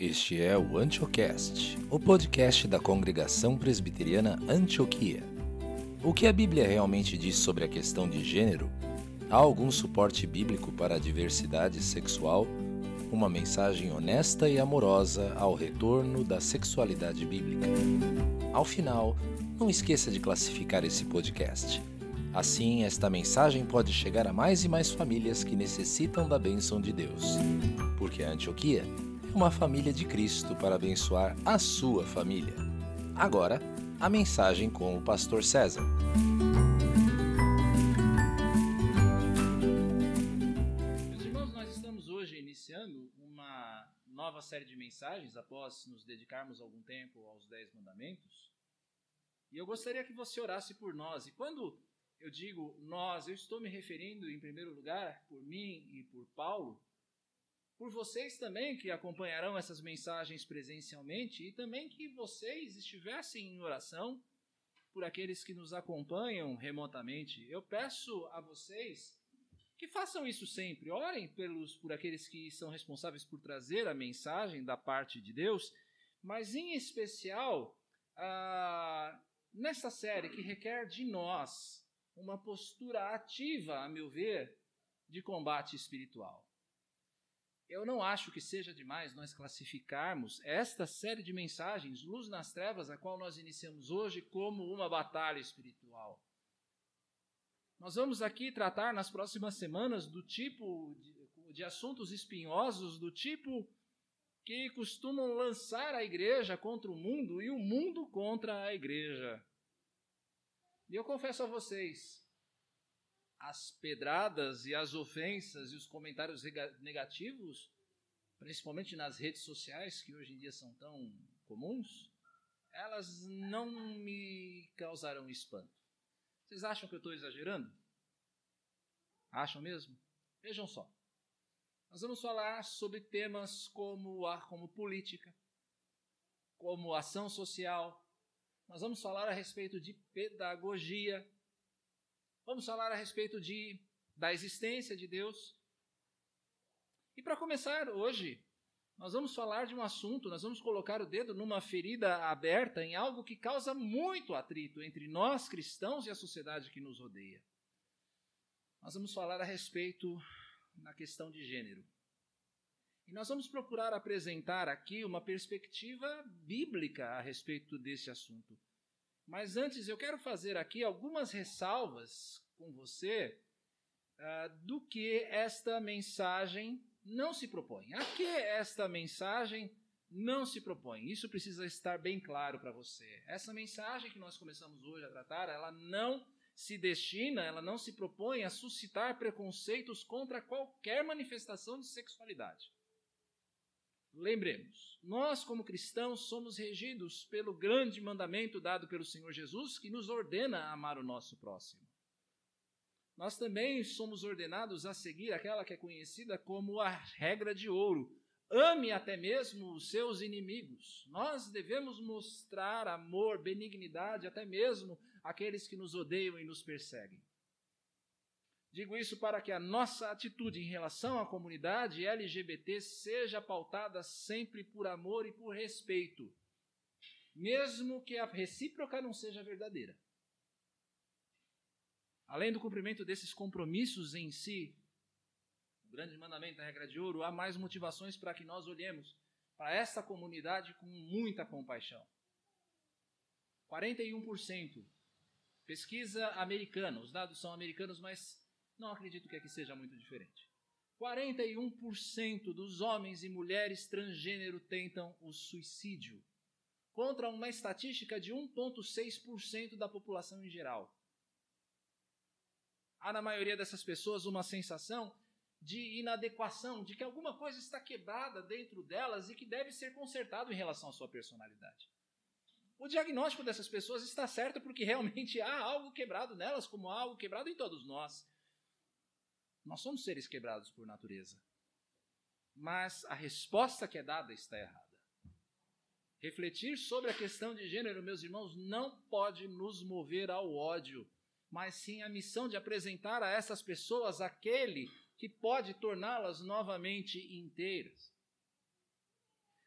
Este é o Antiocast, o podcast da congregação presbiteriana Antioquia. O que a Bíblia realmente diz sobre a questão de gênero? Há algum suporte bíblico para a diversidade sexual? Uma mensagem honesta e amorosa ao retorno da sexualidade bíblica. Ao final, não esqueça de classificar esse podcast. Assim, esta mensagem pode chegar a mais e mais famílias que necessitam da bênção de Deus. Porque a Antioquia uma família de Cristo para abençoar a sua família. Agora, a mensagem com o pastor César. Meus irmãos, nós estamos hoje iniciando uma nova série de mensagens após nos dedicarmos algum tempo aos Dez Mandamentos. E eu gostaria que você orasse por nós. E quando eu digo nós, eu estou me referindo em primeiro lugar por mim e por Paulo, por vocês também que acompanharão essas mensagens presencialmente e também que vocês estivessem em oração por aqueles que nos acompanham remotamente. Eu peço a vocês que façam isso sempre. Orem pelos, por aqueles que são responsáveis por trazer a mensagem da parte de Deus, mas em especial ah, nessa série que requer de nós uma postura ativa, a meu ver, de combate espiritual. Eu não acho que seja demais nós classificarmos esta série de mensagens, Luz nas Trevas, a qual nós iniciamos hoje, como uma batalha espiritual. Nós vamos aqui tratar nas próximas semanas do tipo de, de assuntos espinhosos, do tipo que costumam lançar a igreja contra o mundo e o mundo contra a igreja. E eu confesso a vocês, as pedradas e as ofensas e os comentários negativos, principalmente nas redes sociais, que hoje em dia são tão comuns, elas não me causarão espanto. Vocês acham que eu estou exagerando? Acham mesmo? Vejam só. Nós vamos falar sobre temas como, a, como política, como ação social. Nós vamos falar a respeito de pedagogia, Vamos falar a respeito de, da existência de Deus. E para começar hoje, nós vamos falar de um assunto, nós vamos colocar o dedo numa ferida aberta em algo que causa muito atrito entre nós cristãos e a sociedade que nos rodeia. Nós vamos falar a respeito na questão de gênero. E nós vamos procurar apresentar aqui uma perspectiva bíblica a respeito desse assunto. Mas antes eu quero fazer aqui algumas ressalvas com você uh, do que esta mensagem não se propõe. A que esta mensagem não se propõe? Isso precisa estar bem claro para você. Essa mensagem que nós começamos hoje a tratar, ela não se destina, ela não se propõe a suscitar preconceitos contra qualquer manifestação de sexualidade. Lembremos, nós, como cristãos, somos regidos pelo grande mandamento dado pelo Senhor Jesus, que nos ordena a amar o nosso próximo. Nós também somos ordenados a seguir aquela que é conhecida como a regra de ouro. Ame até mesmo os seus inimigos. Nós devemos mostrar amor, benignidade, até mesmo àqueles que nos odeiam e nos perseguem. Digo isso para que a nossa atitude em relação à comunidade LGBT seja pautada sempre por amor e por respeito, mesmo que a recíproca não seja verdadeira. Além do cumprimento desses compromissos em si, o grande mandamento da regra de ouro, há mais motivações para que nós olhemos para essa comunidade com muita compaixão. 41%. Pesquisa americana, os dados são americanos, mas não acredito que aqui seja muito diferente. 41% dos homens e mulheres transgênero tentam o suicídio, contra uma estatística de 1,6% da população em geral. Há na maioria dessas pessoas uma sensação de inadequação, de que alguma coisa está quebrada dentro delas e que deve ser consertado em relação à sua personalidade. O diagnóstico dessas pessoas está certo porque realmente há algo quebrado nelas, como há algo quebrado em todos nós. Nós somos seres quebrados por natureza. Mas a resposta que é dada está errada. Refletir sobre a questão de gênero, meus irmãos, não pode nos mover ao ódio, mas sim a missão de apresentar a essas pessoas aquele que pode torná-las novamente inteiras.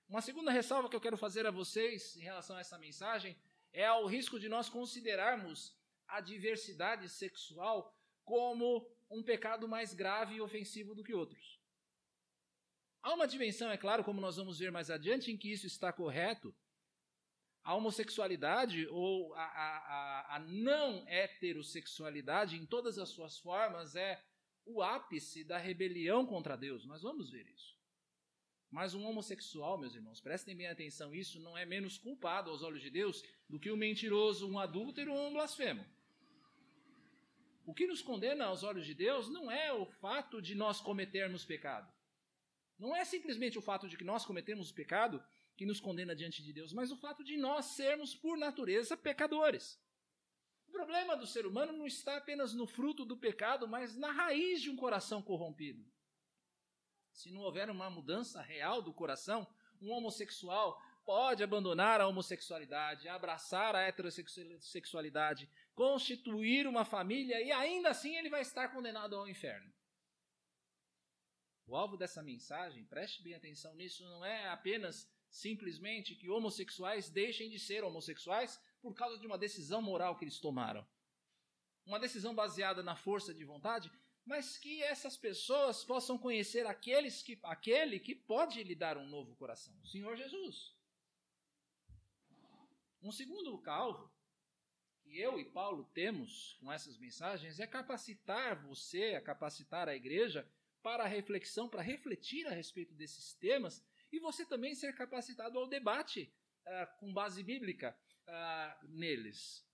Uma segunda ressalva que eu quero fazer a vocês em relação a essa mensagem é ao risco de nós considerarmos a diversidade sexual como um pecado mais grave e ofensivo do que outros. Há uma dimensão, é claro, como nós vamos ver mais adiante, em que isso está correto. A homossexualidade ou a, a, a não heterossexualidade, em todas as suas formas, é o ápice da rebelião contra Deus. Nós vamos ver isso. Mas um homossexual, meus irmãos, prestem bem atenção, isso não é menos culpado aos olhos de Deus do que um mentiroso, um adúltero ou um blasfemo. O que nos condena aos olhos de Deus não é o fato de nós cometermos pecado. Não é simplesmente o fato de que nós cometemos pecado que nos condena diante de Deus, mas o fato de nós sermos, por natureza, pecadores. O problema do ser humano não está apenas no fruto do pecado, mas na raiz de um coração corrompido. Se não houver uma mudança real do coração, um homossexual pode abandonar a homossexualidade, abraçar a heterossexualidade, constituir uma família e ainda assim ele vai estar condenado ao inferno. O alvo dessa mensagem, preste bem atenção nisso, não é apenas simplesmente que homossexuais deixem de ser homossexuais por causa de uma decisão moral que eles tomaram. Uma decisão baseada na força de vontade, mas que essas pessoas possam conhecer aqueles que, aquele que pode lhe dar um novo coração, o Senhor Jesus. Um segundo calvo eu e Paulo temos com essas mensagens é capacitar você, a capacitar a igreja para a reflexão, para refletir a respeito desses temas e você também ser capacitado ao debate uh, com base bíblica uh, neles.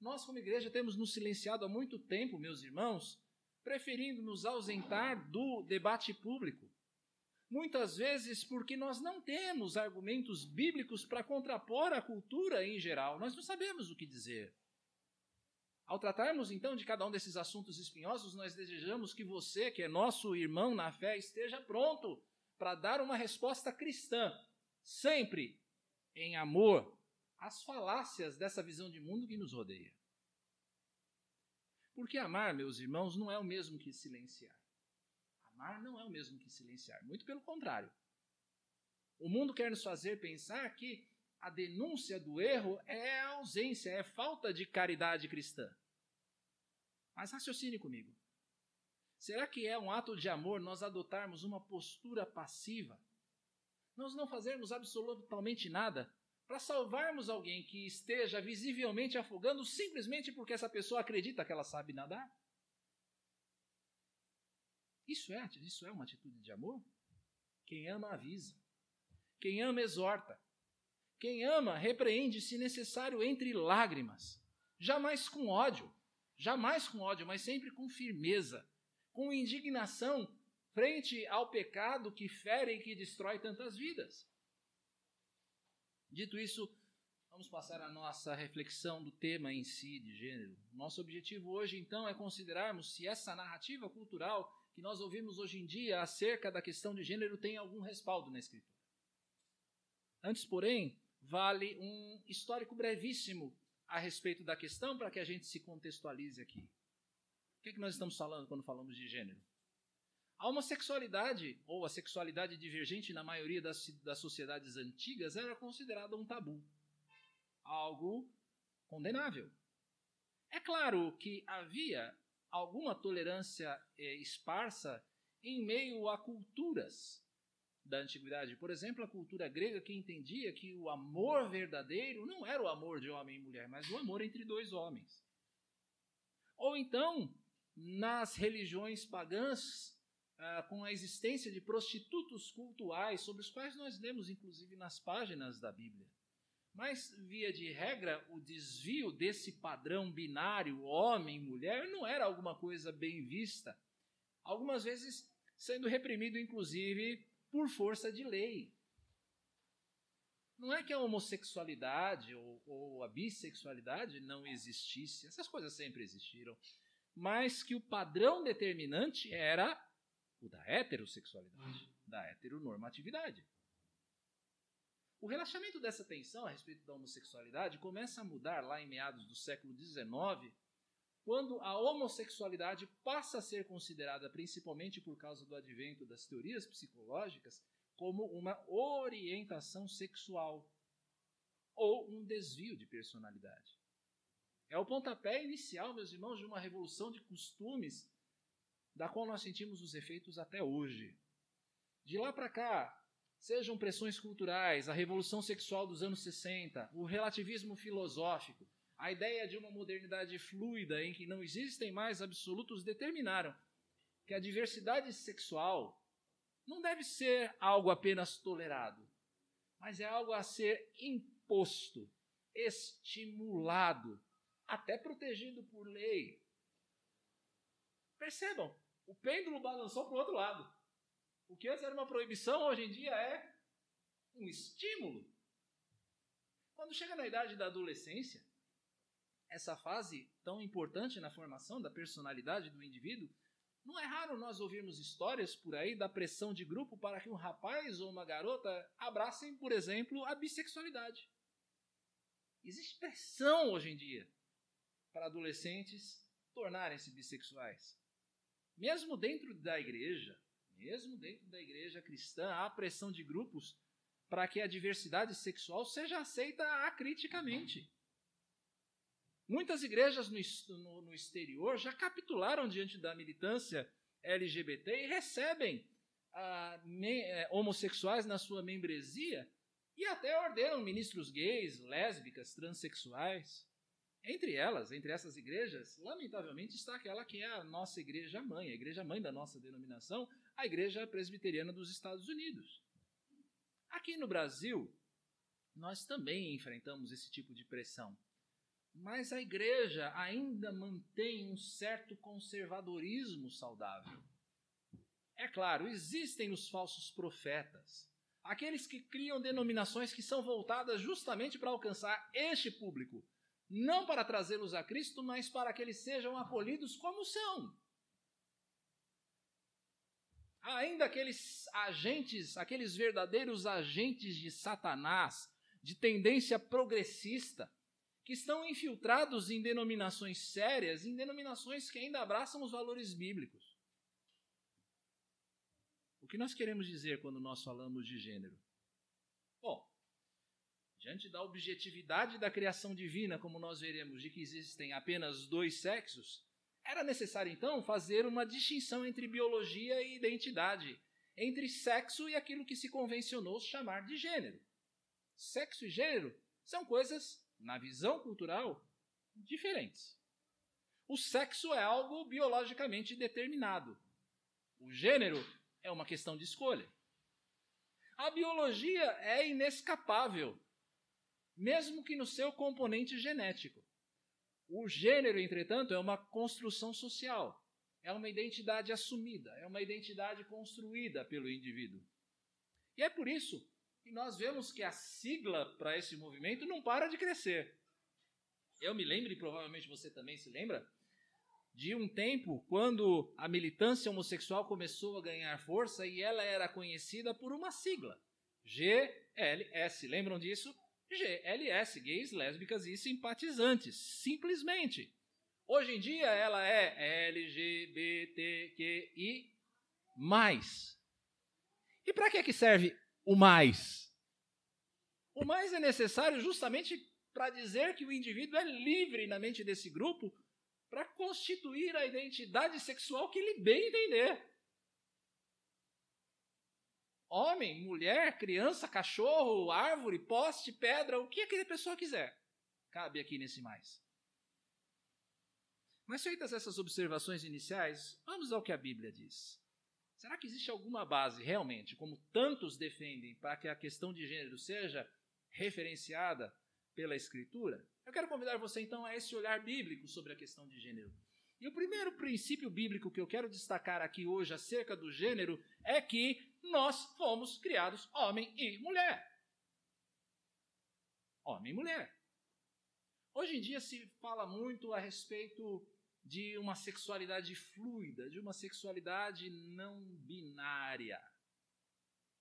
Nós, como igreja, temos nos silenciado há muito tempo, meus irmãos, preferindo nos ausentar do debate público. Muitas vezes porque nós não temos argumentos bíblicos para contrapor a cultura em geral, nós não sabemos o que dizer. Ao tratarmos então de cada um desses assuntos espinhosos, nós desejamos que você, que é nosso irmão na fé, esteja pronto para dar uma resposta cristã, sempre em amor às falácias dessa visão de mundo que nos rodeia. Porque amar, meus irmãos, não é o mesmo que silenciar. Amar não é o mesmo que silenciar, muito pelo contrário. O mundo quer nos fazer pensar que a denúncia do erro é ausência, é falta de caridade cristã. Mas raciocine comigo. Será que é um ato de amor nós adotarmos uma postura passiva? Nós não fazermos absolutamente nada para salvarmos alguém que esteja visivelmente afogando simplesmente porque essa pessoa acredita que ela sabe nadar? Isso é, isso é uma atitude de amor? Quem ama, avisa. Quem ama, exorta. Quem ama, repreende, se necessário, entre lágrimas. Jamais com ódio. Jamais com ódio, mas sempre com firmeza. Com indignação frente ao pecado que fere e que destrói tantas vidas. Dito isso, vamos passar a nossa reflexão do tema em si, de gênero. Nosso objetivo hoje, então, é considerarmos se essa narrativa cultural que nós ouvimos hoje em dia acerca da questão de gênero tem algum respaldo na Escritura. Antes, porém, vale um histórico brevíssimo a respeito da questão para que a gente se contextualize aqui. O que, é que nós estamos falando quando falamos de gênero? A homossexualidade, ou a sexualidade divergente na maioria das, das sociedades antigas, era considerada um tabu. Algo condenável. É claro que havia alguma tolerância é, esparsa em meio a culturas da antiguidade. Por exemplo, a cultura grega que entendia que o amor verdadeiro não era o amor de homem e mulher, mas o amor entre dois homens. Ou então, nas religiões pagãs, ah, com a existência de prostitutos cultuais, sobre os quais nós lemos inclusive nas páginas da Bíblia. Mas, via de regra, o desvio desse padrão binário homem-mulher não era alguma coisa bem vista. Algumas vezes sendo reprimido, inclusive, por força de lei. Não é que a homossexualidade ou, ou, a bissexualidade não existisse, essas coisas sempre existiram, mas que o padrão determinante era o da heterossexualidade, da heteronormatividade. O relaxamento dessa tensão a respeito da homossexualidade começa a mudar lá em meados do século XIX, quando a homossexualidade passa a ser considerada, principalmente por causa do advento das teorias psicológicas, como uma orientação sexual ou um desvio de personalidade. É o pontapé inicial, meus irmãos, de uma revolução de costumes da qual nós sentimos os efeitos até hoje. De lá para cá, sejam pressões culturais, a revolução sexual dos anos 60, o relativismo filosófico, a ideia de uma modernidade fluida em que não existem mais absolutos determinaram que a diversidade sexual não deve ser algo apenas tolerado, mas é algo a ser imposto, estimulado, até protegido por lei. Percebam, o pêndulo balançou para o outro lado. O que antes era uma proibição, hoje em dia é um estímulo. Quando chega na idade da adolescência, essa fase tão importante na formação da personalidade do indivíduo, não é raro nós ouvirmos histórias por aí da pressão de grupo para que um rapaz ou uma garota abracem, por exemplo, a bissexualidade. Existe pressão hoje em dia para adolescentes tornarem-se bissexuais. Mesmo dentro da igreja, mesmo dentro da igreja cristã, há pressão de grupos para que a diversidade sexual seja aceita acriticamente. Muitas igrejas no, no, no exterior já capitularam diante da militância LGBT e recebem ah, me, eh, homossexuais na sua membresia e até ordenam ministros gays, lésbicas, transexuais. Entre elas, entre essas igrejas, lamentavelmente está aquela que é a nossa igreja mãe, a igreja mãe da nossa denominação, a Igreja Presbiteriana dos Estados Unidos. Aqui no Brasil, nós também enfrentamos esse tipo de pressão. Mas a igreja ainda mantém um certo conservadorismo saudável. É claro, existem os falsos profetas, aqueles que criam denominações que são voltadas justamente para alcançar este público, não para trazê-los a Cristo, mas para que eles sejam acolhidos como são. Ainda aqueles agentes, aqueles verdadeiros agentes de Satanás, de tendência progressista, que estão infiltrados em denominações sérias, em denominações que ainda abraçam os valores bíblicos. O que nós queremos dizer quando nós falamos de gênero? Bom, diante da objetividade da criação divina, como nós veremos, de que existem apenas dois sexos, era necessário então fazer uma distinção entre biologia e identidade, entre sexo e aquilo que se convencionou chamar de gênero. Sexo e gênero são coisas, na visão cultural, diferentes. O sexo é algo biologicamente determinado. O gênero é uma questão de escolha. A biologia é inescapável mesmo que no seu componente genético. O gênero, entretanto, é uma construção social, é uma identidade assumida, é uma identidade construída pelo indivíduo. E é por isso que nós vemos que a sigla para esse movimento não para de crescer. Eu me lembro, e provavelmente você também se lembra, de um tempo quando a militância homossexual começou a ganhar força e ela era conhecida por uma sigla: GLS. Lembram disso? GLS, gays, lésbicas e simpatizantes, simplesmente. Hoje em dia ela é LGBTQI+. E para que, que serve o mais? O mais é necessário justamente para dizer que o indivíduo é livre na mente desse grupo para constituir a identidade sexual que ele bem entender. Homem, mulher, criança, cachorro, árvore, poste, pedra, o que aquela pessoa quiser. Cabe aqui nesse mais. Mas feitas essas observações iniciais, vamos ao que a Bíblia diz. Será que existe alguma base realmente, como tantos defendem, para que a questão de gênero seja referenciada pela Escritura? Eu quero convidar você então a esse olhar bíblico sobre a questão de gênero. E o primeiro princípio bíblico que eu quero destacar aqui hoje acerca do gênero é que nós fomos criados homem e mulher. Homem e mulher. Hoje em dia se fala muito a respeito de uma sexualidade fluida, de uma sexualidade não binária.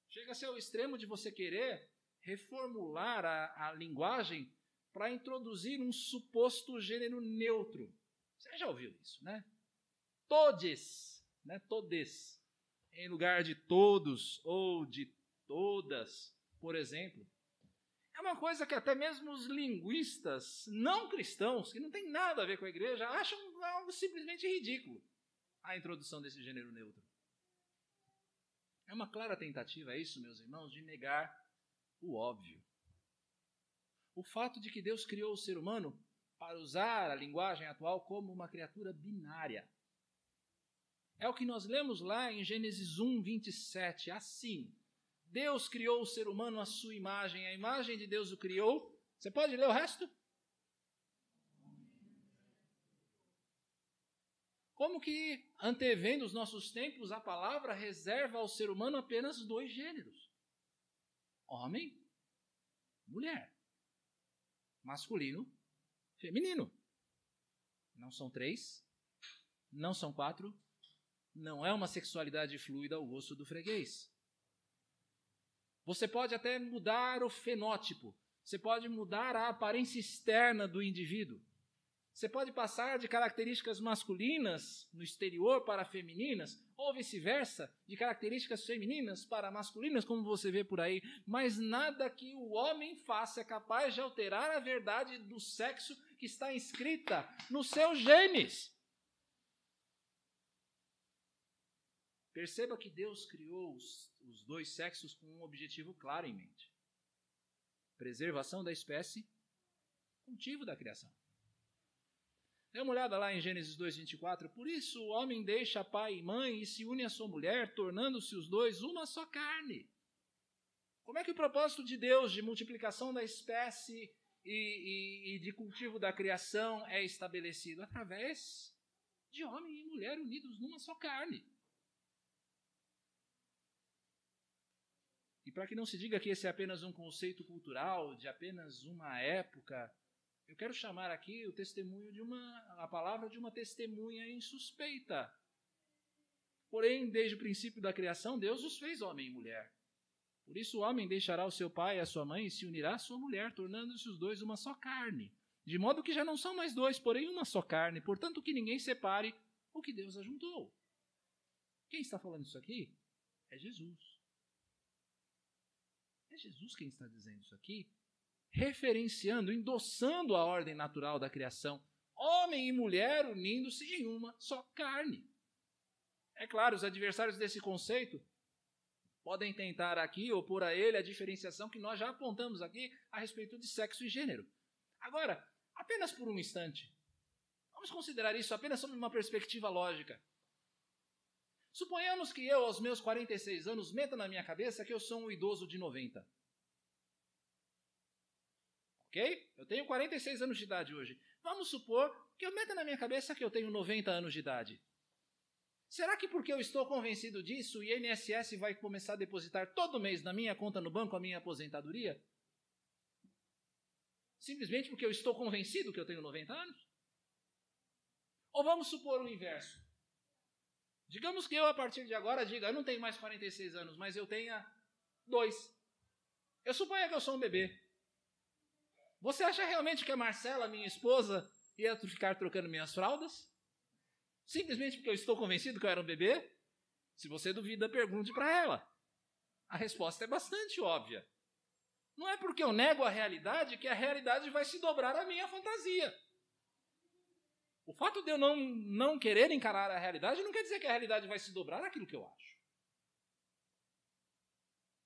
Chega-se ao extremo de você querer reformular a, a linguagem para introduzir um suposto gênero neutro. Você já ouviu isso, né? Todes, né? Todes em lugar de todos ou de todas, por exemplo. É uma coisa que até mesmo os linguistas não cristãos, que não tem nada a ver com a igreja, acham algo simplesmente ridículo a introdução desse gênero neutro. É uma clara tentativa, é isso, meus irmãos, de negar o óbvio. O fato de que Deus criou o ser humano para usar a linguagem atual como uma criatura binária. É o que nós lemos lá em Gênesis 1, 27. Assim, Deus criou o ser humano à sua imagem, a imagem de Deus o criou. Você pode ler o resto? Como que, antevendo os nossos tempos, a palavra reserva ao ser humano apenas dois gêneros: homem, mulher, masculino, feminino. Não são três, não são quatro, não é uma sexualidade fluida ao gosto do freguês. Você pode até mudar o fenótipo, você pode mudar a aparência externa do indivíduo. Você pode passar de características masculinas no exterior para femininas, ou vice-versa, de características femininas para masculinas, como você vê por aí, mas nada que o homem faça é capaz de alterar a verdade do sexo que está inscrita nos seus genes. Perceba que Deus criou os, os dois sexos com um objetivo claro em mente: preservação da espécie, cultivo da criação. Dê uma olhada lá em Gênesis 2,24. Por isso o homem deixa pai e mãe e se une à sua mulher, tornando-se os dois uma só carne. Como é que o propósito de Deus de multiplicação da espécie e, e, e de cultivo da criação é estabelecido? Através de homem e mulher unidos numa só carne. E para que não se diga que esse é apenas um conceito cultural, de apenas uma época, eu quero chamar aqui o testemunho de uma a palavra de uma testemunha insuspeita. Porém, desde o princípio da criação, Deus os fez homem e mulher. Por isso o homem deixará o seu pai e a sua mãe e se unirá à sua mulher, tornando-se os dois uma só carne. De modo que já não são mais dois, porém uma só carne. Portanto, que ninguém separe o que Deus ajuntou. Quem está falando isso aqui? É Jesus. É Jesus quem está dizendo isso aqui, referenciando, endossando a ordem natural da criação. Homem e mulher unindo-se em uma só carne. É claro, os adversários desse conceito podem tentar aqui opor a ele a diferenciação que nós já apontamos aqui a respeito de sexo e gênero. Agora, apenas por um instante, vamos considerar isso apenas sob uma perspectiva lógica. Suponhamos que eu, aos meus 46 anos, meta na minha cabeça que eu sou um idoso de 90. Ok? Eu tenho 46 anos de idade hoje. Vamos supor que eu meta na minha cabeça que eu tenho 90 anos de idade. Será que porque eu estou convencido disso, o INSS vai começar a depositar todo mês na minha conta no banco a minha aposentadoria? Simplesmente porque eu estou convencido que eu tenho 90 anos? Ou vamos supor o inverso. Digamos que eu, a partir de agora, diga: eu não tenho mais 46 anos, mas eu tenha dois. Eu suponho que eu sou um bebê. Você acha realmente que a Marcela, minha esposa, ia ficar trocando minhas fraldas? Simplesmente porque eu estou convencido que eu era um bebê? Se você duvida, pergunte para ela. A resposta é bastante óbvia. Não é porque eu nego a realidade que a realidade vai se dobrar à minha fantasia. O fato de eu não, não querer encarar a realidade não quer dizer que a realidade vai se dobrar àquilo que eu acho.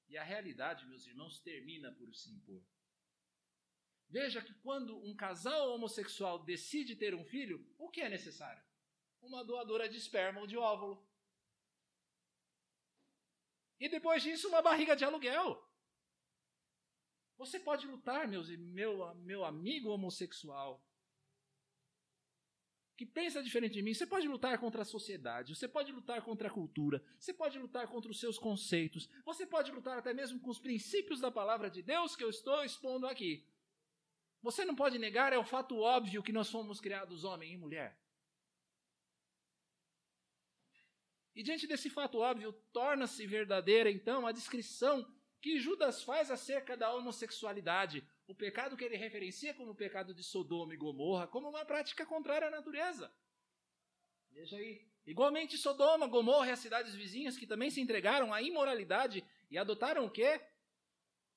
E a realidade, meus irmãos, termina por se impor. Veja que quando um casal homossexual decide ter um filho, o que é necessário? Uma doadora de esperma ou de óvulo. E depois disso, uma barriga de aluguel. Você pode lutar, meus, meu, meu amigo homossexual, que pensa diferente de mim, você pode lutar contra a sociedade, você pode lutar contra a cultura, você pode lutar contra os seus conceitos, você pode lutar até mesmo com os princípios da palavra de Deus que eu estou expondo aqui. Você não pode negar, é o fato óbvio que nós fomos criados homem e mulher. E diante desse fato óbvio, torna-se verdadeira então a descrição que Judas faz acerca da homossexualidade, o pecado que ele referencia como o pecado de Sodoma e Gomorra, como uma prática contrária à natureza. Veja aí, Igualmente Sodoma, Gomorra e as cidades vizinhas que também se entregaram à imoralidade e adotaram o quê?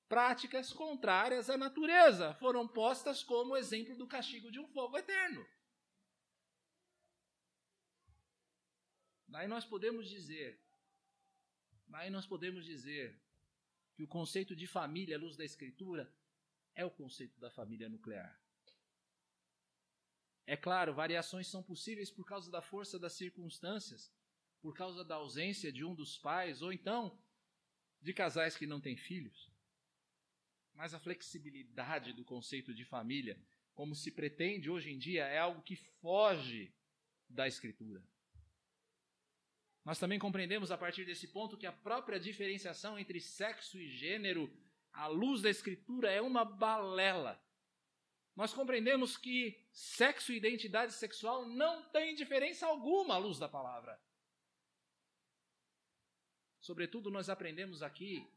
Práticas contrárias à natureza. Foram postas como exemplo do castigo de um fogo eterno. Daí nós podemos dizer, daí nós podemos dizer que o conceito de família à luz da escritura é o conceito da família nuclear. É claro, variações são possíveis por causa da força das circunstâncias, por causa da ausência de um dos pais, ou então de casais que não têm filhos. Mas a flexibilidade do conceito de família, como se pretende hoje em dia, é algo que foge da Escritura. Nós também compreendemos a partir desse ponto que a própria diferenciação entre sexo e gênero, à luz da Escritura, é uma balela nós compreendemos que sexo e identidade sexual não têm diferença alguma à luz da palavra. Sobretudo, nós aprendemos aqui,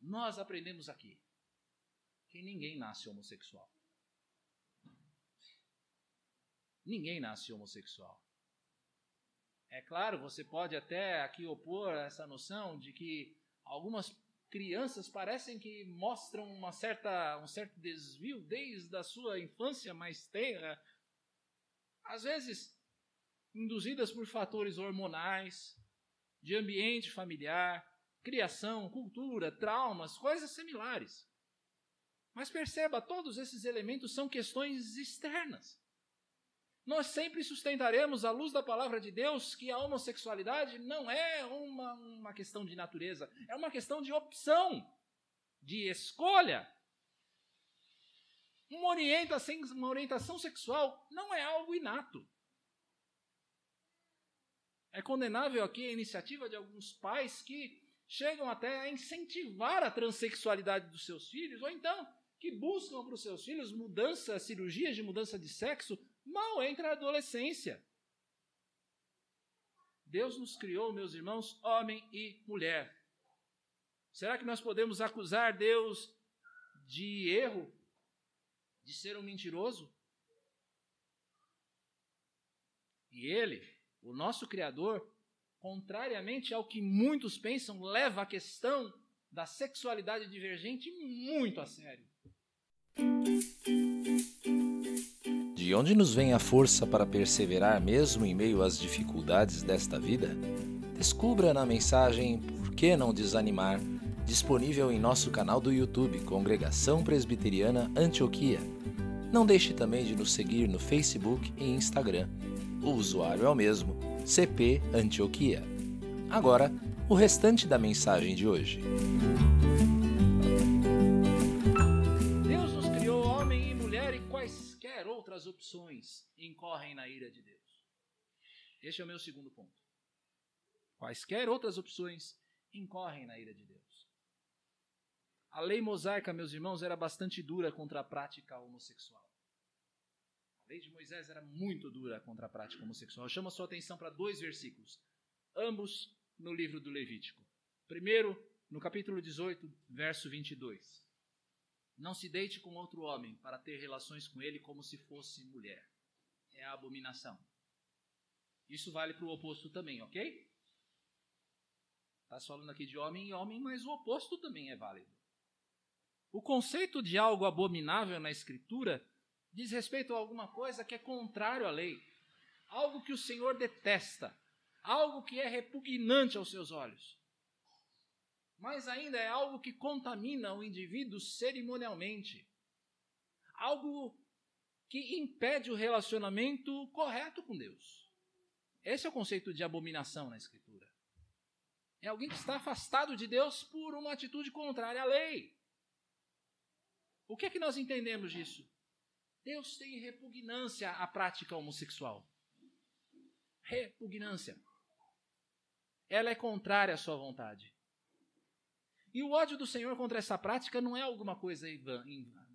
nós aprendemos aqui, que ninguém nasce homossexual. Ninguém nasce homossexual. É claro, você pode até aqui opor essa noção de que algumas crianças parecem que mostram uma certa, um certo desvio desde a sua infância mais tenra, às vezes induzidas por fatores hormonais, de ambiente familiar, criação, cultura, traumas, coisas similares. Mas perceba, todos esses elementos são questões externas. Nós sempre sustentaremos, à luz da palavra de Deus, que a homossexualidade não é uma, uma questão de natureza, é uma questão de opção, de escolha. Uma orientação, uma orientação sexual não é algo inato. É condenável aqui a iniciativa de alguns pais que chegam até a incentivar a transexualidade dos seus filhos, ou então que buscam para os seus filhos mudança, cirurgias de mudança de sexo mal entra a adolescência. Deus nos criou, meus irmãos, homem e mulher. Será que nós podemos acusar Deus de erro, de ser um mentiroso? E Ele, o nosso Criador, contrariamente ao que muitos pensam, leva a questão da sexualidade divergente muito a sério. De onde nos vem a força para perseverar mesmo em meio às dificuldades desta vida? Descubra na mensagem Por que não desanimar, disponível em nosso canal do YouTube Congregação Presbiteriana Antioquia. Não deixe também de nos seguir no Facebook e Instagram. O usuário é o mesmo, CP Antioquia. Agora, o restante da mensagem de hoje. Incorrem na ira de Deus. Este é o meu segundo ponto. Quaisquer outras opções incorrem na ira de Deus. A lei mosaica, meus irmãos, era bastante dura contra a prática homossexual. A lei de Moisés era muito dura contra a prática homossexual. Eu chamo a sua atenção para dois versículos, ambos no livro do Levítico. Primeiro, no capítulo 18, verso 22. Não se deite com outro homem para ter relações com ele como se fosse mulher. É a abominação. Isso vale para o oposto também, ok? Está falando aqui de homem e homem, mas o oposto também é válido. O conceito de algo abominável na Escritura diz respeito a alguma coisa que é contrário à lei, algo que o Senhor detesta, algo que é repugnante aos seus olhos mas ainda é algo que contamina o indivíduo cerimonialmente. Algo que impede o relacionamento correto com Deus. Esse é o conceito de abominação na Escritura. É alguém que está afastado de Deus por uma atitude contrária à lei. O que é que nós entendemos disso? Deus tem repugnância à prática homossexual. Repugnância. Ela é contrária à sua vontade. E o ódio do Senhor contra essa prática não é alguma coisa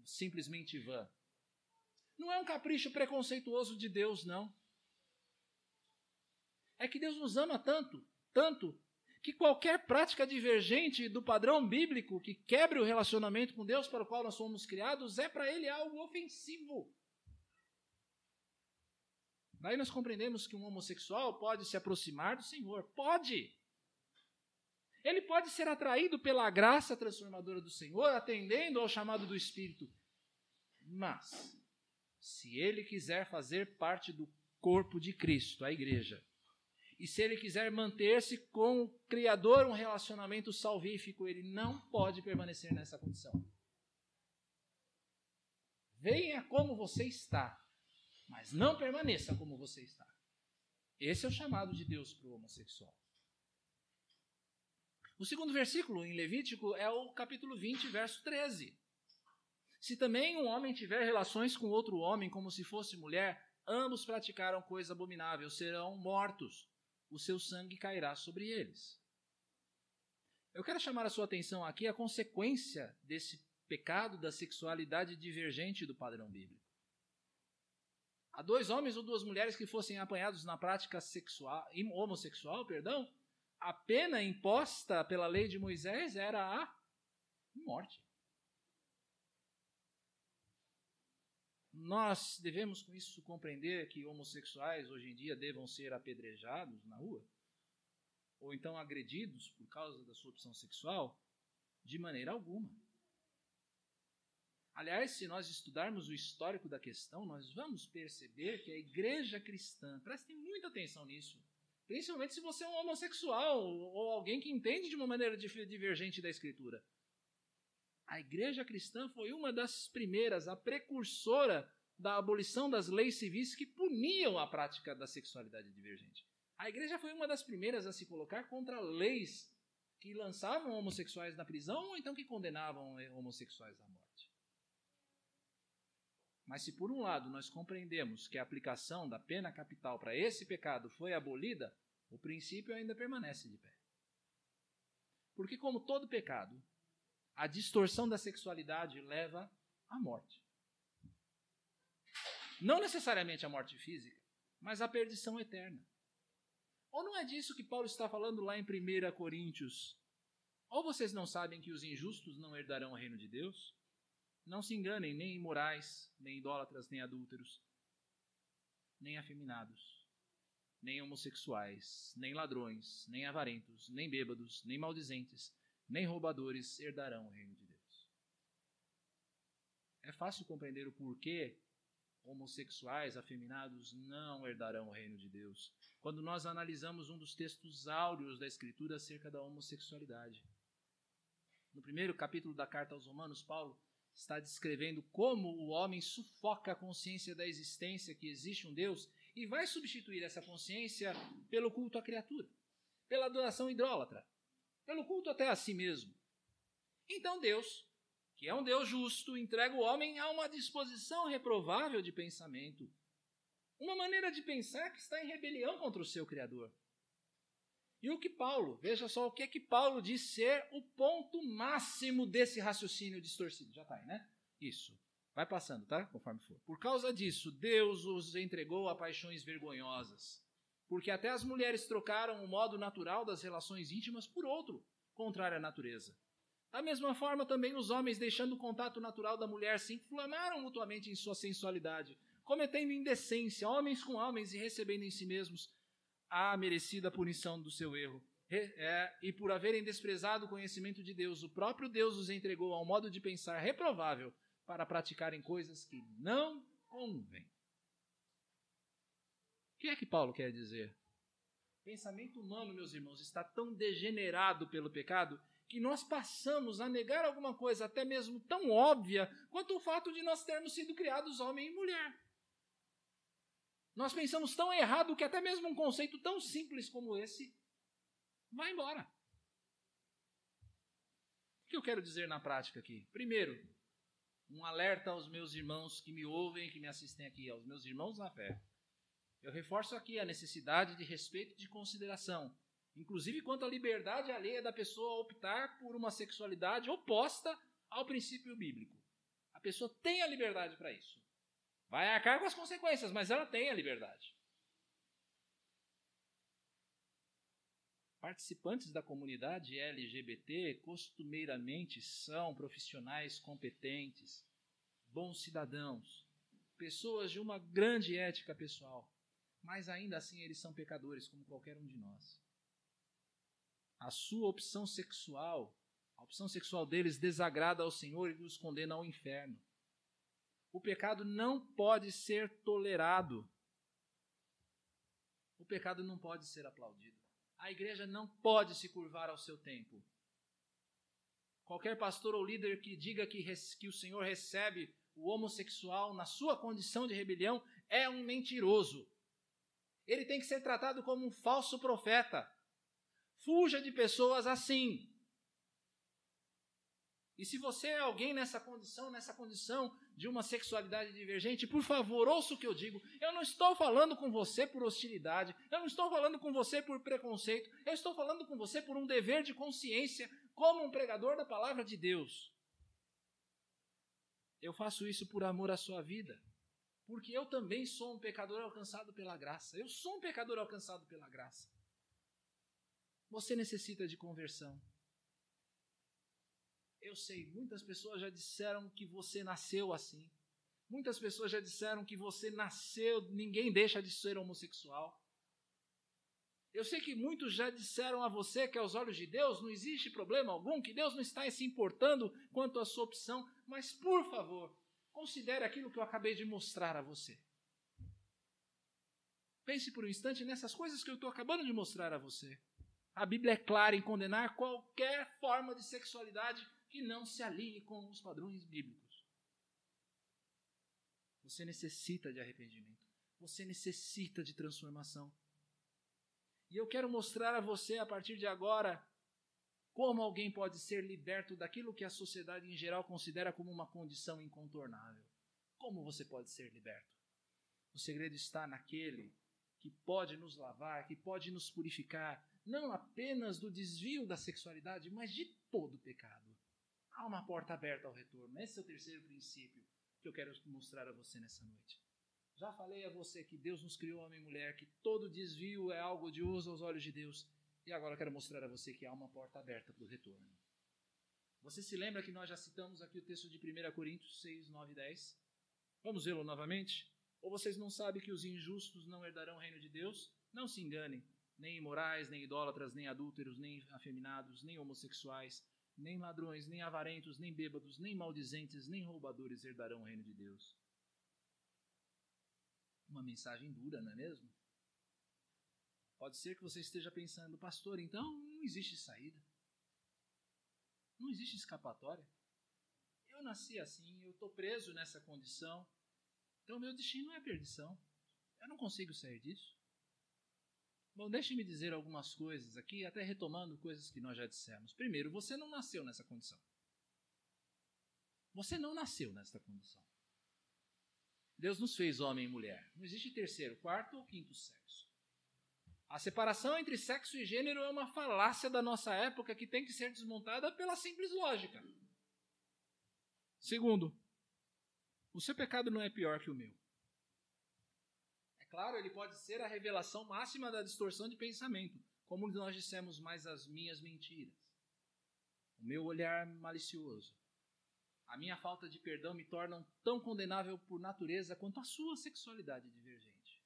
simplesmente vã. Não é um capricho preconceituoso de Deus, não. É que Deus nos ama tanto, tanto, que qualquer prática divergente do padrão bíblico que quebre o relacionamento com Deus para o qual nós somos criados é para ele algo ofensivo. Daí nós compreendemos que um homossexual pode se aproximar do Senhor. Pode! Ele pode ser atraído pela graça transformadora do Senhor, atendendo ao chamado do Espírito. Mas, se ele quiser fazer parte do corpo de Cristo, a igreja, e se ele quiser manter-se com o Criador um relacionamento salvífico, ele não pode permanecer nessa condição. Venha como você está, mas não permaneça como você está. Esse é o chamado de Deus para o homossexual. O segundo versículo em Levítico é o capítulo 20, verso 13. Se também um homem tiver relações com outro homem como se fosse mulher, ambos praticaram coisa abominável, serão mortos. O seu sangue cairá sobre eles. Eu quero chamar a sua atenção aqui a consequência desse pecado da sexualidade divergente do padrão bíblico. Há dois homens ou duas mulheres que fossem apanhados na prática sexual, homossexual, perdão, a pena imposta pela lei de Moisés era a morte. Nós devemos com isso compreender que homossexuais hoje em dia devam ser apedrejados na rua? Ou então agredidos por causa da sua opção sexual? De maneira alguma. Aliás, se nós estudarmos o histórico da questão, nós vamos perceber que a igreja cristã, prestem muita atenção nisso, principalmente se você é um homossexual ou alguém que entende de uma maneira divergente da Escritura. A igreja cristã foi uma das primeiras, a precursora da abolição das leis civis que puniam a prática da sexualidade divergente. A igreja foi uma das primeiras a se colocar contra leis que lançavam homossexuais na prisão ou então que condenavam homossexuais à morte. Mas se por um lado nós compreendemos que a aplicação da pena capital para esse pecado foi abolida, o princípio ainda permanece de pé. Porque, como todo pecado, a distorção da sexualidade leva à morte. Não necessariamente à morte física, mas à perdição eterna. Ou não é disso que Paulo está falando lá em 1 Coríntios? Ou vocês não sabem que os injustos não herdarão o reino de Deus? Não se enganem, nem imorais, nem idólatras, nem adúlteros, nem afeminados, nem homossexuais, nem ladrões, nem avarentos, nem bêbados, nem maldizentes, nem roubadores herdarão o reino de Deus. É fácil compreender o porquê homossexuais, afeminados não herdarão o reino de Deus, quando nós analisamos um dos textos áureos da Escritura acerca da homossexualidade. No primeiro capítulo da carta aos Romanos, Paulo está descrevendo como o homem sufoca a consciência da existência que existe um Deus e vai substituir essa consciência pelo culto à criatura, pela adoração idólatra, pelo culto até a si mesmo. Então Deus, que é um Deus justo, entrega o homem a uma disposição reprovável de pensamento, uma maneira de pensar que está em rebelião contra o seu Criador. E o que Paulo, veja só o que é que Paulo diz ser o ponto máximo desse raciocínio distorcido. Já está aí, né? Isso. Vai passando, tá? Conforme for. Por causa disso, Deus os entregou a paixões vergonhosas. Porque até as mulheres trocaram o modo natural das relações íntimas por outro, contrário à natureza. Da mesma forma, também os homens, deixando o contato natural da mulher, se inflamaram mutuamente em sua sensualidade, cometendo indecência, homens com homens e recebendo em si mesmos a merecida punição do seu erro. É, e por haverem desprezado o conhecimento de Deus, o próprio Deus os entregou a um modo de pensar reprovável para praticarem coisas que não convêm. O que é que Paulo quer dizer? O pensamento humano, meus irmãos, está tão degenerado pelo pecado que nós passamos a negar alguma coisa até mesmo tão óbvia quanto o fato de nós termos sido criados homem e mulher. Nós pensamos tão errado que até mesmo um conceito tão simples como esse vai embora. O que eu quero dizer na prática aqui? Primeiro, um alerta aos meus irmãos que me ouvem, que me assistem aqui, aos meus irmãos na fé. Eu reforço aqui a necessidade de respeito e de consideração, inclusive quanto à liberdade alheia da pessoa optar por uma sexualidade oposta ao princípio bíblico. A pessoa tem a liberdade para isso. Vai arcar com as consequências, mas ela tem a liberdade. Participantes da comunidade LGBT costumeiramente são profissionais competentes, bons cidadãos, pessoas de uma grande ética pessoal. mas ainda assim eles são pecadores, como qualquer um de nós. A sua opção sexual, a opção sexual deles desagrada ao Senhor e os condena ao inferno. O pecado não pode ser tolerado. O pecado não pode ser aplaudido. A igreja não pode se curvar ao seu tempo. Qualquer pastor ou líder que diga que, que o Senhor recebe o homossexual na sua condição de rebelião é um mentiroso. Ele tem que ser tratado como um falso profeta. Fuja de pessoas assim. E se você é alguém nessa condição, nessa condição de uma sexualidade divergente, por favor, ouça o que eu digo. Eu não estou falando com você por hostilidade, eu não estou falando com você por preconceito, eu estou falando com você por um dever de consciência, como um pregador da palavra de Deus. Eu faço isso por amor à sua vida, porque eu também sou um pecador alcançado pela graça. Eu sou um pecador alcançado pela graça. Você necessita de conversão. Eu sei, muitas pessoas já disseram que você nasceu assim. Muitas pessoas já disseram que você nasceu, ninguém deixa de ser homossexual. Eu sei que muitos já disseram a você que aos olhos de Deus não existe problema algum, que Deus não está se importando quanto à sua opção, mas por favor, considere aquilo que eu acabei de mostrar a você. Pense por um instante nessas coisas que eu estou acabando de mostrar a você. A Bíblia é clara em condenar qualquer forma de sexualidade que não se alinhe com os padrões bíblicos. Você necessita de arrependimento. Você necessita de transformação. E eu quero mostrar a você, a partir de agora, como alguém pode ser liberto daquilo que a sociedade em geral considera como uma condição incontornável. Como você pode ser liberto? O segredo está naquele que pode nos lavar, que pode nos purificar, não apenas do desvio da sexualidade, mas de todo pecado. Há uma porta aberta ao retorno. Esse é o terceiro princípio que eu quero mostrar a você nessa noite. Já falei a você que Deus nos criou homem e mulher, que todo desvio é algo de uso aos olhos de Deus. E agora eu quero mostrar a você que há uma porta aberta para o retorno. Você se lembra que nós já citamos aqui o texto de 1 Coríntios 6, 9 e 10? Vamos vê-lo novamente? Ou vocês não sabem que os injustos não herdarão o reino de Deus? Não se enganem. Nem imorais, nem idólatras, nem adúlteros, nem afeminados, nem homossexuais, nem ladrões, nem avarentos, nem bêbados, nem maldizentes, nem roubadores herdarão o reino de Deus. Uma mensagem dura, não é mesmo? Pode ser que você esteja pensando, pastor, então não existe saída. Não existe escapatória. Eu nasci assim, eu estou preso nessa condição. Então meu destino é perdição. Eu não consigo sair disso. Bom, deixe-me dizer algumas coisas aqui, até retomando coisas que nós já dissemos. Primeiro, você não nasceu nessa condição. Você não nasceu nessa condição. Deus nos fez homem e mulher. Não existe terceiro, quarto ou quinto sexo. A separação entre sexo e gênero é uma falácia da nossa época que tem que ser desmontada pela simples lógica. Segundo, o seu pecado não é pior que o meu. Claro, ele pode ser a revelação máxima da distorção de pensamento, como nós dissemos mais as minhas mentiras. O meu olhar malicioso, a minha falta de perdão me tornam tão condenável por natureza quanto a sua sexualidade divergente.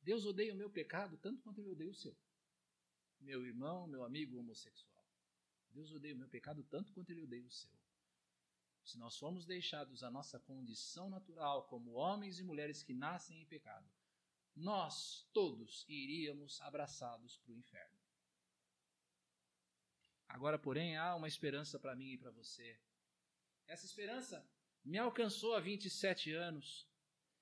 Deus odeia o meu pecado tanto quanto ele odeia o seu. Meu irmão, meu amigo homossexual. Deus odeia o meu pecado tanto quanto ele odeia o seu. Se nós formos deixados a nossa condição natural como homens e mulheres que nascem em pecado, nós todos iríamos abraçados para o inferno. Agora, porém, há uma esperança para mim e para você. Essa esperança me alcançou há 27 anos.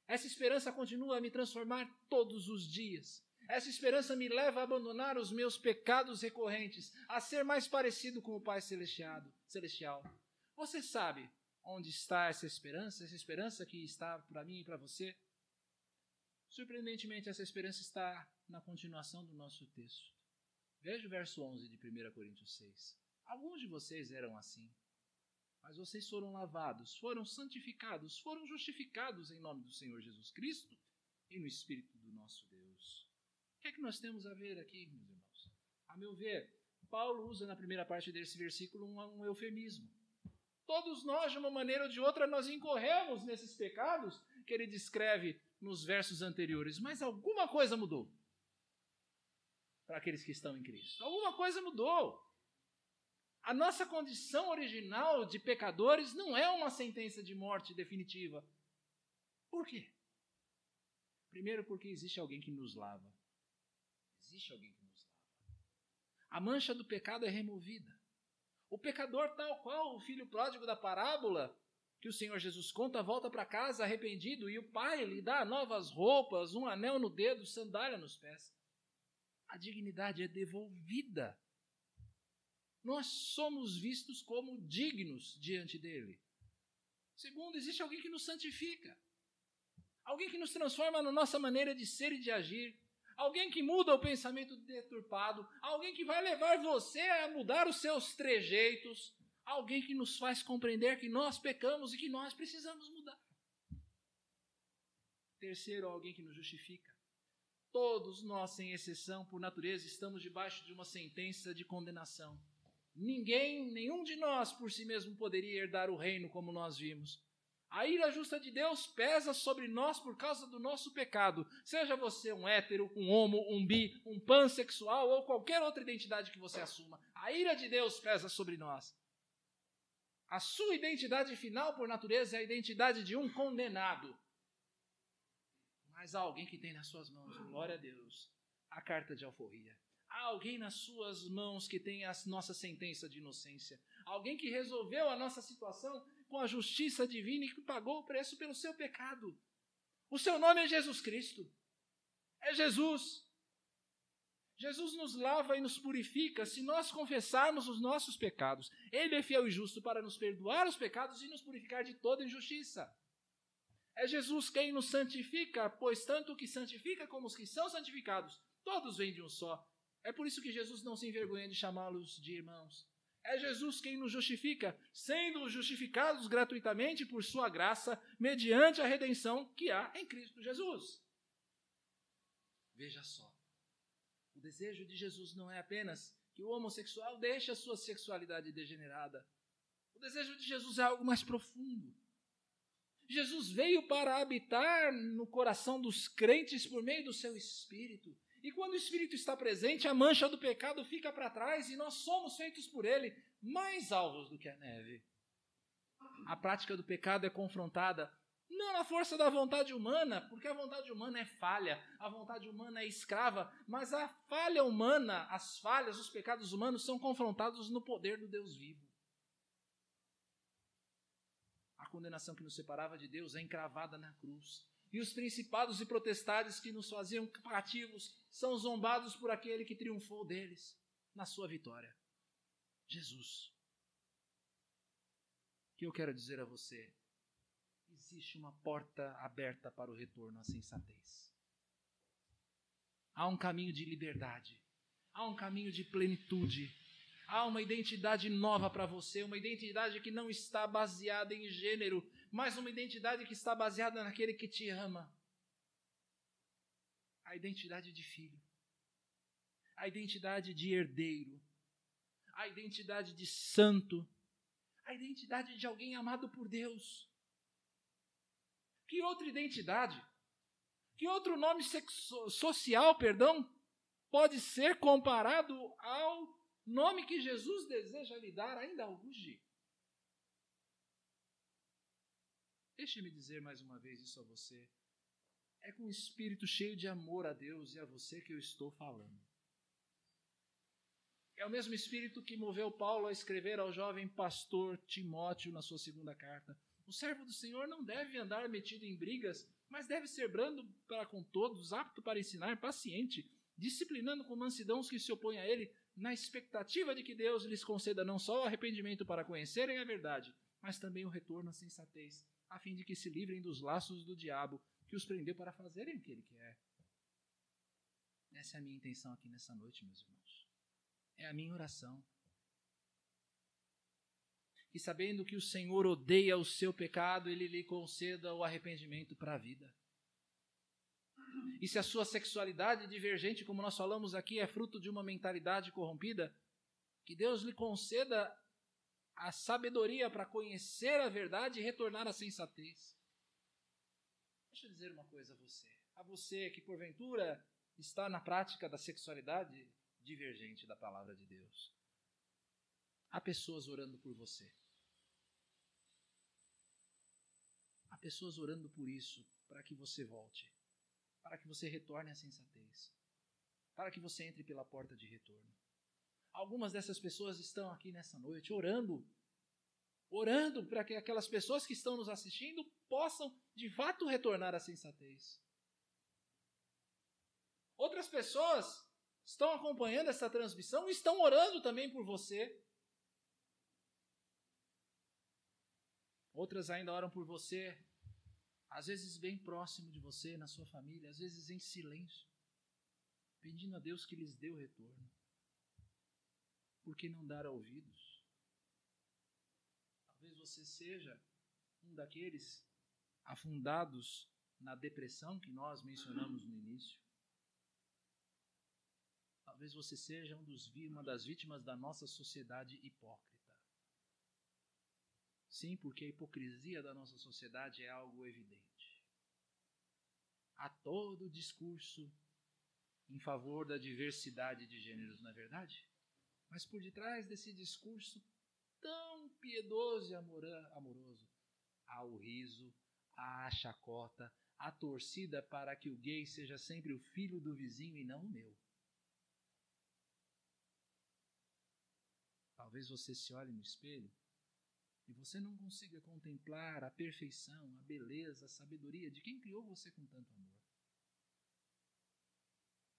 Essa esperança continua a me transformar todos os dias. Essa esperança me leva a abandonar os meus pecados recorrentes, a ser mais parecido com o Pai Celestial. Você sabe onde está essa esperança? Essa esperança que está para mim e para você? Surpreendentemente, essa esperança está na continuação do nosso texto. Veja o verso 11 de 1 Coríntios 6. Alguns de vocês eram assim, mas vocês foram lavados, foram santificados, foram justificados em nome do Senhor Jesus Cristo e no Espírito do nosso Deus. O que é que nós temos a ver aqui, meus irmãos? A meu ver, Paulo usa na primeira parte desse versículo um, um eufemismo. Todos nós, de uma maneira ou de outra, nós incorremos nesses pecados que ele descreve nos versos anteriores, mas alguma coisa mudou para aqueles que estão em Cristo. Alguma coisa mudou. A nossa condição original de pecadores não é uma sentença de morte definitiva. Por quê? Primeiro, porque existe alguém que nos lava. Existe alguém que nos lava. A mancha do pecado é removida. O pecador, tal qual o filho pródigo da parábola, que o Senhor Jesus conta, volta para casa arrependido e o pai lhe dá novas roupas, um anel no dedo, sandália nos pés. A dignidade é devolvida. Nós somos vistos como dignos diante dele. Segundo, existe alguém que nos santifica. Alguém que nos transforma na nossa maneira de ser e de agir alguém que muda o pensamento deturpado, alguém que vai levar você a mudar os seus trejeitos, alguém que nos faz compreender que nós pecamos e que nós precisamos mudar. Terceiro, alguém que nos justifica. Todos nós, sem exceção, por natureza, estamos debaixo de uma sentença de condenação. Ninguém, nenhum de nós por si mesmo poderia herdar o reino como nós vimos. A ira justa de Deus pesa sobre nós por causa do nosso pecado. Seja você um hétero, um homo, um bi, um pansexual ou qualquer outra identidade que você assuma. A ira de Deus pesa sobre nós. A sua identidade final, por natureza, é a identidade de um condenado. Mas há alguém que tem nas suas mãos, glória a Deus, a carta de alforria. Há alguém nas suas mãos que tem a nossa sentença de inocência. Alguém que resolveu a nossa situação com a justiça divina e que pagou o preço pelo seu pecado. O seu nome é Jesus Cristo. É Jesus. Jesus nos lava e nos purifica se nós confessarmos os nossos pecados. Ele é fiel e justo para nos perdoar os pecados e nos purificar de toda injustiça. É Jesus quem nos santifica, pois tanto o que santifica como os que são santificados, todos vêm de um só. É por isso que Jesus não se envergonha de chamá-los de irmãos. É Jesus quem nos justifica, sendo justificados gratuitamente por sua graça, mediante a redenção que há em Cristo Jesus. Veja só. O desejo de Jesus não é apenas que o homossexual deixe a sua sexualidade degenerada. O desejo de Jesus é algo mais profundo. Jesus veio para habitar no coração dos crentes por meio do seu espírito. E quando o Espírito está presente, a mancha do pecado fica para trás e nós somos feitos por Ele mais alvos do que a neve. A prática do pecado é confrontada não na força da vontade humana, porque a vontade humana é falha, a vontade humana é escrava, mas a falha humana, as falhas, os pecados humanos são confrontados no poder do Deus vivo. A condenação que nos separava de Deus é encravada na cruz e os principados e protestades que nos faziam cativos são zombados por aquele que triunfou deles na sua vitória. Jesus. O que eu quero dizer a você? Existe uma porta aberta para o retorno à sensatez. Há um caminho de liberdade, há um caminho de plenitude, há uma identidade nova para você, uma identidade que não está baseada em gênero, mas uma identidade que está baseada naquele que te ama. A identidade de filho, a identidade de herdeiro, a identidade de santo, a identidade de alguém amado por Deus. Que outra identidade, que outro nome social, perdão, pode ser comparado ao nome que Jesus deseja lhe dar ainda hoje? Deixe-me dizer mais uma vez isso a você. É com um espírito cheio de amor a Deus e a você que eu estou falando. É o mesmo espírito que moveu Paulo a escrever ao jovem pastor Timóteo na sua segunda carta. O servo do Senhor não deve andar metido em brigas, mas deve ser brando para com todos, apto para ensinar, paciente, disciplinando com mansidão os que se opõem a ele, na expectativa de que Deus lhes conceda não só o arrependimento para conhecerem a verdade, mas também o retorno à sensatez a fim de que se livrem dos laços do diabo que os prendeu para fazerem o que ele quer. Essa é a minha intenção aqui nessa noite, meus irmãos. É a minha oração. E sabendo que o Senhor odeia o seu pecado, ele lhe conceda o arrependimento para a vida. E se a sua sexualidade divergente, como nós falamos aqui, é fruto de uma mentalidade corrompida, que Deus lhe conceda a sabedoria para conhecer a verdade e retornar à sensatez. Deixa eu dizer uma coisa a você. A você que porventura está na prática da sexualidade divergente da palavra de Deus. Há pessoas orando por você. Há pessoas orando por isso, para que você volte, para que você retorne à sensatez, para que você entre pela porta de retorno. Algumas dessas pessoas estão aqui nessa noite orando, orando para que aquelas pessoas que estão nos assistindo possam de fato retornar à sensatez. Outras pessoas estão acompanhando essa transmissão e estão orando também por você. Outras ainda oram por você, às vezes bem próximo de você, na sua família, às vezes em silêncio, pedindo a Deus que lhes dê o retorno. Por que não dar ouvidos? Talvez você seja um daqueles afundados na depressão que nós mencionamos no início. Talvez você seja um dos, uma das vítimas da nossa sociedade hipócrita. Sim, porque a hipocrisia da nossa sociedade é algo evidente. Há todo o discurso em favor da diversidade de gêneros, não é verdade? Mas por detrás desse discurso tão piedoso e amoroso, há o riso, há a chacota, a torcida para que o gay seja sempre o filho do vizinho e não o meu. Talvez você se olhe no espelho e você não consiga contemplar a perfeição, a beleza, a sabedoria de quem criou você com tanto amor.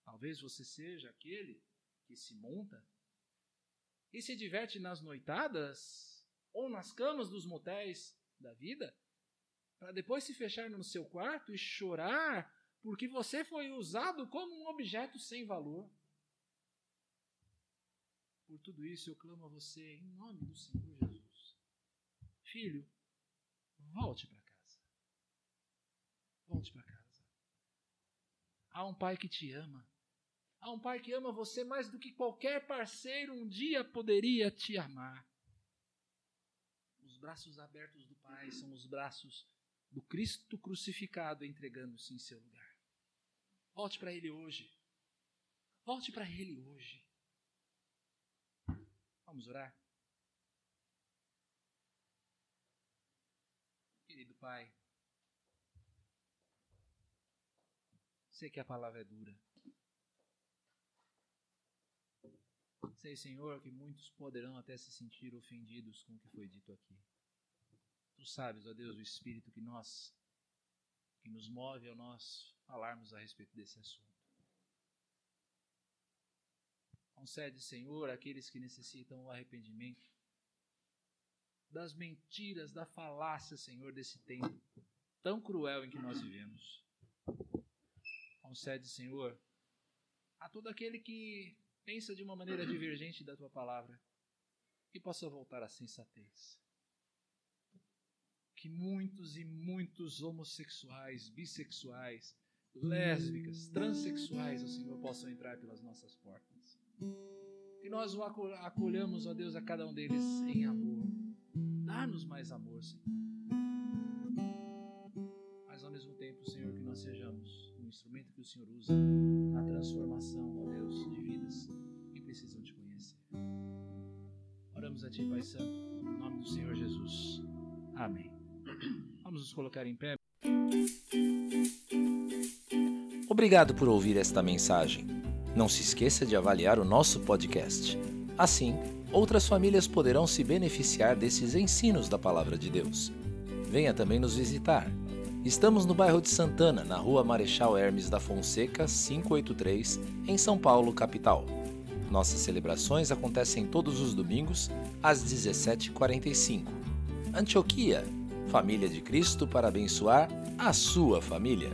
Talvez você seja aquele que se monta e se diverte nas noitadas ou nas camas dos motéis da vida, para depois se fechar no seu quarto e chorar porque você foi usado como um objeto sem valor. Por tudo isso eu clamo a você em nome do Senhor Jesus Filho, volte para casa. Volte para casa. Há um pai que te ama. Há um pai que ama você mais do que qualquer parceiro um dia poderia te amar. Os braços abertos do Pai são os braços do Cristo crucificado entregando-se em seu lugar. Volte para Ele hoje. Volte para Ele hoje. Vamos orar? Querido Pai, sei que a palavra é dura. Sei, Senhor, que muitos poderão até se sentir ofendidos com o que foi dito aqui. Tu sabes, ó Deus, o espírito que nós que nos move ao nós falarmos a respeito desse assunto. Concede, Senhor, aqueles que necessitam o arrependimento das mentiras, da falácia, Senhor, desse tempo tão cruel em que nós vivemos. Concede, Senhor, a todo aquele que pensa de uma maneira divergente da tua palavra, que possa voltar à sensatez. Que muitos e muitos homossexuais, bissexuais, lésbicas, transexuais, o Senhor, possam entrar pelas nossas portas. Que nós o acolhamos, ó Deus, a cada um deles em amor Dá-nos mais amor, Senhor. Mas ao mesmo tempo, Senhor, que nós sejamos instrumento que o Senhor usa na transformação, ó Deus, de vidas que precisam te conhecer. Oramos a Ti, Pai Santo, em nome do Senhor Jesus. Amém. Vamos nos colocar em pé. Obrigado por ouvir esta mensagem. Não se esqueça de avaliar o nosso podcast. Assim, outras famílias poderão se beneficiar desses ensinos da Palavra de Deus. Venha também nos visitar. Estamos no bairro de Santana, na rua Marechal Hermes da Fonseca, 583, em São Paulo, capital. Nossas celebrações acontecem todos os domingos, às 17h45. Antioquia, família de Cristo para abençoar a sua família.